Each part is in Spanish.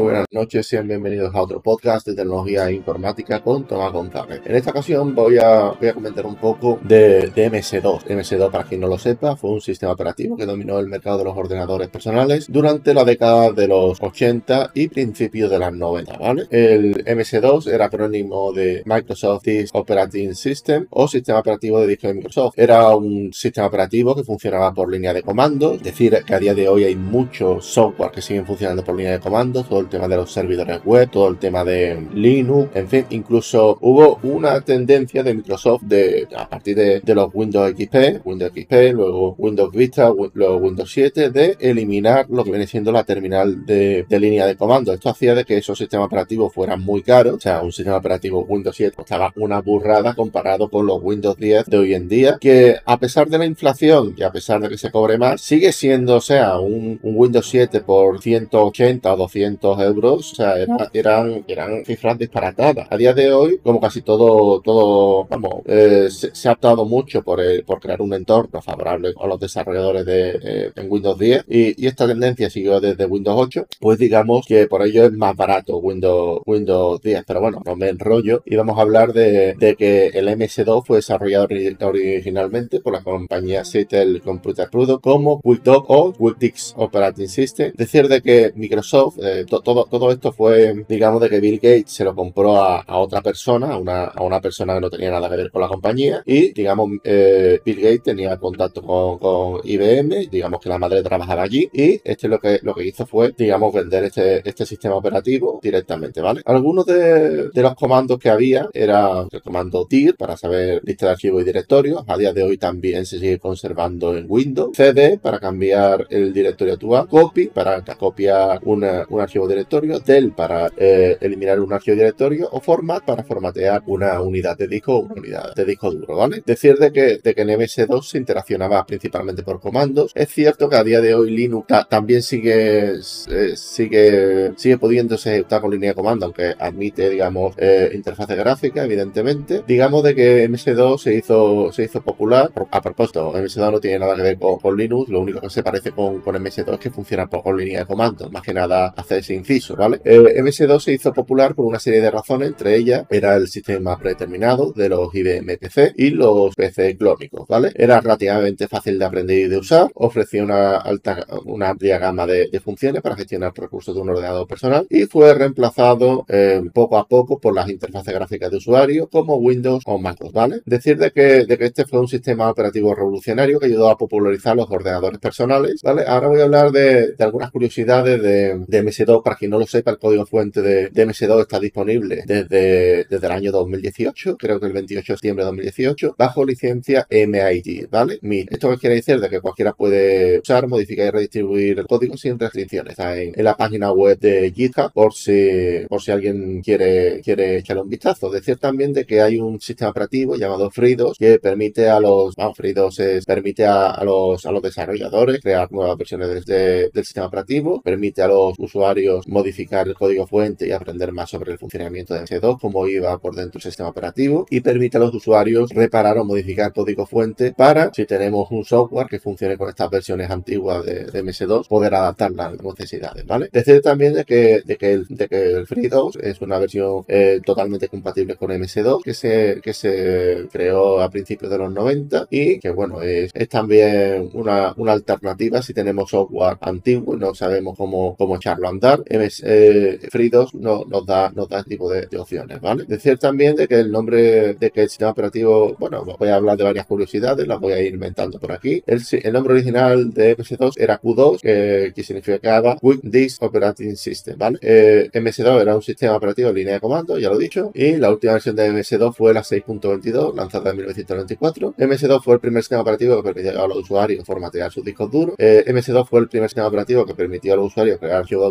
muy buenas noches, sean bienvenidos a otro podcast de tecnología e informática con Tomás González. En esta ocasión voy a, comentar un poco de, MS2. MS2, para quien no lo sepa, fue un sistema operativo que dominó el mercado de los ordenadores personales durante la década de los 80 y principios de las 90, ¿vale? El MS2 era acrónimo de Microsoft Disk Operating System o sistema operativo de disco de Microsoft. Era un sistema operativo que funcionaba por línea de comando, es decir, que a día de hoy hay mucho software que siguen funcionando por línea de comando todo el tema de los servidores web, todo el tema de Linux, en fin, incluso hubo una tendencia de Microsoft de a partir de, los Windows XP, Windows XP, luego Windows Vista, luego Windows 7, de eliminar lo que viene siendo la terminal de, línea de comando. Esto hacía de que esos sistemas operativos fueran muy caros, o sea, un sistema operativo Windows 7 costaba una burrada comparado con los Windows 10 de hoy en día, que a pesar de la inflación y a pesar de que se cobre más, sigue siendo, o sea, un, un Windows 7 por 180 o 200 euros, o sea, eran, eran cifras disparatadas. A día de hoy, como casi todo, todo, vamos, eh, se, ha optado mucho por, por crear un entorno favorable a los desarrolladores de eh, en Windows 10 y, esta tendencia siguió desde Windows 8, pues digamos que por ello es más barato Windows, Windows 10, pero bueno, no me enrollo y vamos a hablar de, que el MS2 fue desarrollado originalmente por la compañía Seattle Computer Products como QuickDoc o QuickDix Operating System, decir de que Microsoft eh, todo, todo esto fue, digamos, de que Bill Gates se lo compró a, otra persona, a una, a una, persona que no tenía nada que ver con la compañía. Y, digamos, eh, Bill Gates tenía contacto con, con, IBM, digamos que la madre trabajaba allí. Y este lo que, lo que hizo fue, digamos, vender este, este sistema operativo directamente, ¿vale? Algunos de, los comandos que había era el comando TIR para saber lista de archivos y directorios, a día de hoy también se sigue conservando en Windows, CD para cambiar el directorio actual, copy para copiar una, una archivo directorio, del para eh, eliminar un archivo directorio o format para formatear una unidad de disco o una unidad de disco duro, ¿vale? Decir de que, de que en MS2 se interaccionaba principalmente por comandos. Es cierto que a día de hoy Linux también sigue, eh, sigue, sigue pudiéndose ejecutar con línea de comando, aunque admite, digamos, eh, interfaz gráfica, evidentemente. Digamos de que MS2 se hizo, se hizo popular. A propósito, MS2 no tiene nada que ver con, Linux, lo único que se parece con, con MS2 es que funciona por, con línea de comando. Más que nada hace ese inciso, ¿vale? MS2 se hizo popular por una serie de razones, entre ellas era el sistema predeterminado de los IBM PC y los PC clónicos, ¿vale? Era relativamente fácil de aprender y de usar, ofrecía una, alta, una amplia gama de, funciones para gestionar recursos de un ordenador personal y fue reemplazado eh, poco a poco por las interfaces gráficas de usuario como Windows o MacOS, ¿vale? Decir de que, este fue un sistema operativo revolucionario que ayudó a popularizar los ordenadores personales, ¿vale? Ahora voy a hablar de, algunas curiosidades de, de MS2 para quien no lo sepa, el código fuente de, MS2 está disponible desde, desde el año 2018, creo que el 28 de septiembre de 2018, bajo licencia MIT, ¿vale? Esto quiere decir de que cualquiera puede usar, modificar y redistribuir el código sin restricciones. Está en, la página web de GitHub por si, por si alguien quiere, quiere echarle un vistazo. Decir también de que hay un sistema operativo llamado FreeDOS que permite a los, FreeDOS es, permite a, los, a los desarrolladores crear nuevas versiones del sistema operativo, permite a los usuarios modificar el código fuente y aprender más sobre el funcionamiento de MS2, cómo iba por dentro del sistema operativo y permite a los usuarios reparar o modificar código fuente para, si tenemos un software que funcione con estas versiones antiguas de, MS2, poder adaptar las necesidades, ¿vale? Decir también de que, de que, el, de que el FreeDOS es una versión eh, totalmente compatible con MS2 que se, que se creó a principios de los 90 y que, bueno, es, es también una, una alternativa si tenemos software antiguo y no sabemos cómo, cómo echarlo a andar. MS, eh, FreeDOS no, nos da nos da este tipo de, opciones, ¿vale? Decir también de que el nombre de que el sistema operativo, bueno, voy a hablar de varias curiosidades, las voy a ir inventando por aquí. El, nombre original de MS2 era Q2, que, que significaba Quick Disk Operating System, ¿vale? Eh, MS2 era un sistema operativo en línea de comando, ya lo he dicho, y la última versión de MS2 fue la 6.22, lanzada en 1994. MS2 fue el primer sistema operativo que permitía a los usuarios formatear sus discos duros. Eh, MS2 fue el primer sistema operativo que permitió a los usuarios crear archivos de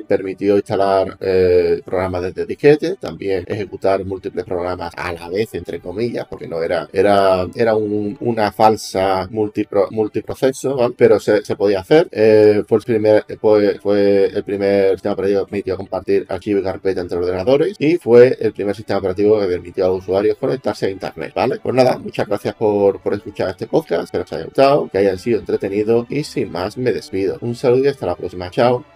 permitió instalar eh, programas desde disquete, también ejecutar múltiples programas a la vez, entre comillas, porque no era, era, era una falsa multiproceso, pero se, podía hacer. Eh, fue, el primer, sistema operativo que permitió compartir archivos y carpeta entre ordenadores y fue el primer sistema operativo que permitió a los usuarios conectarse a internet, ¿vale? Pues nada, muchas gracias por escuchar este podcast, espero que os haya gustado, que hayan sido entretenidos y sin más me despido. Un saludo y hasta la próxima, chao.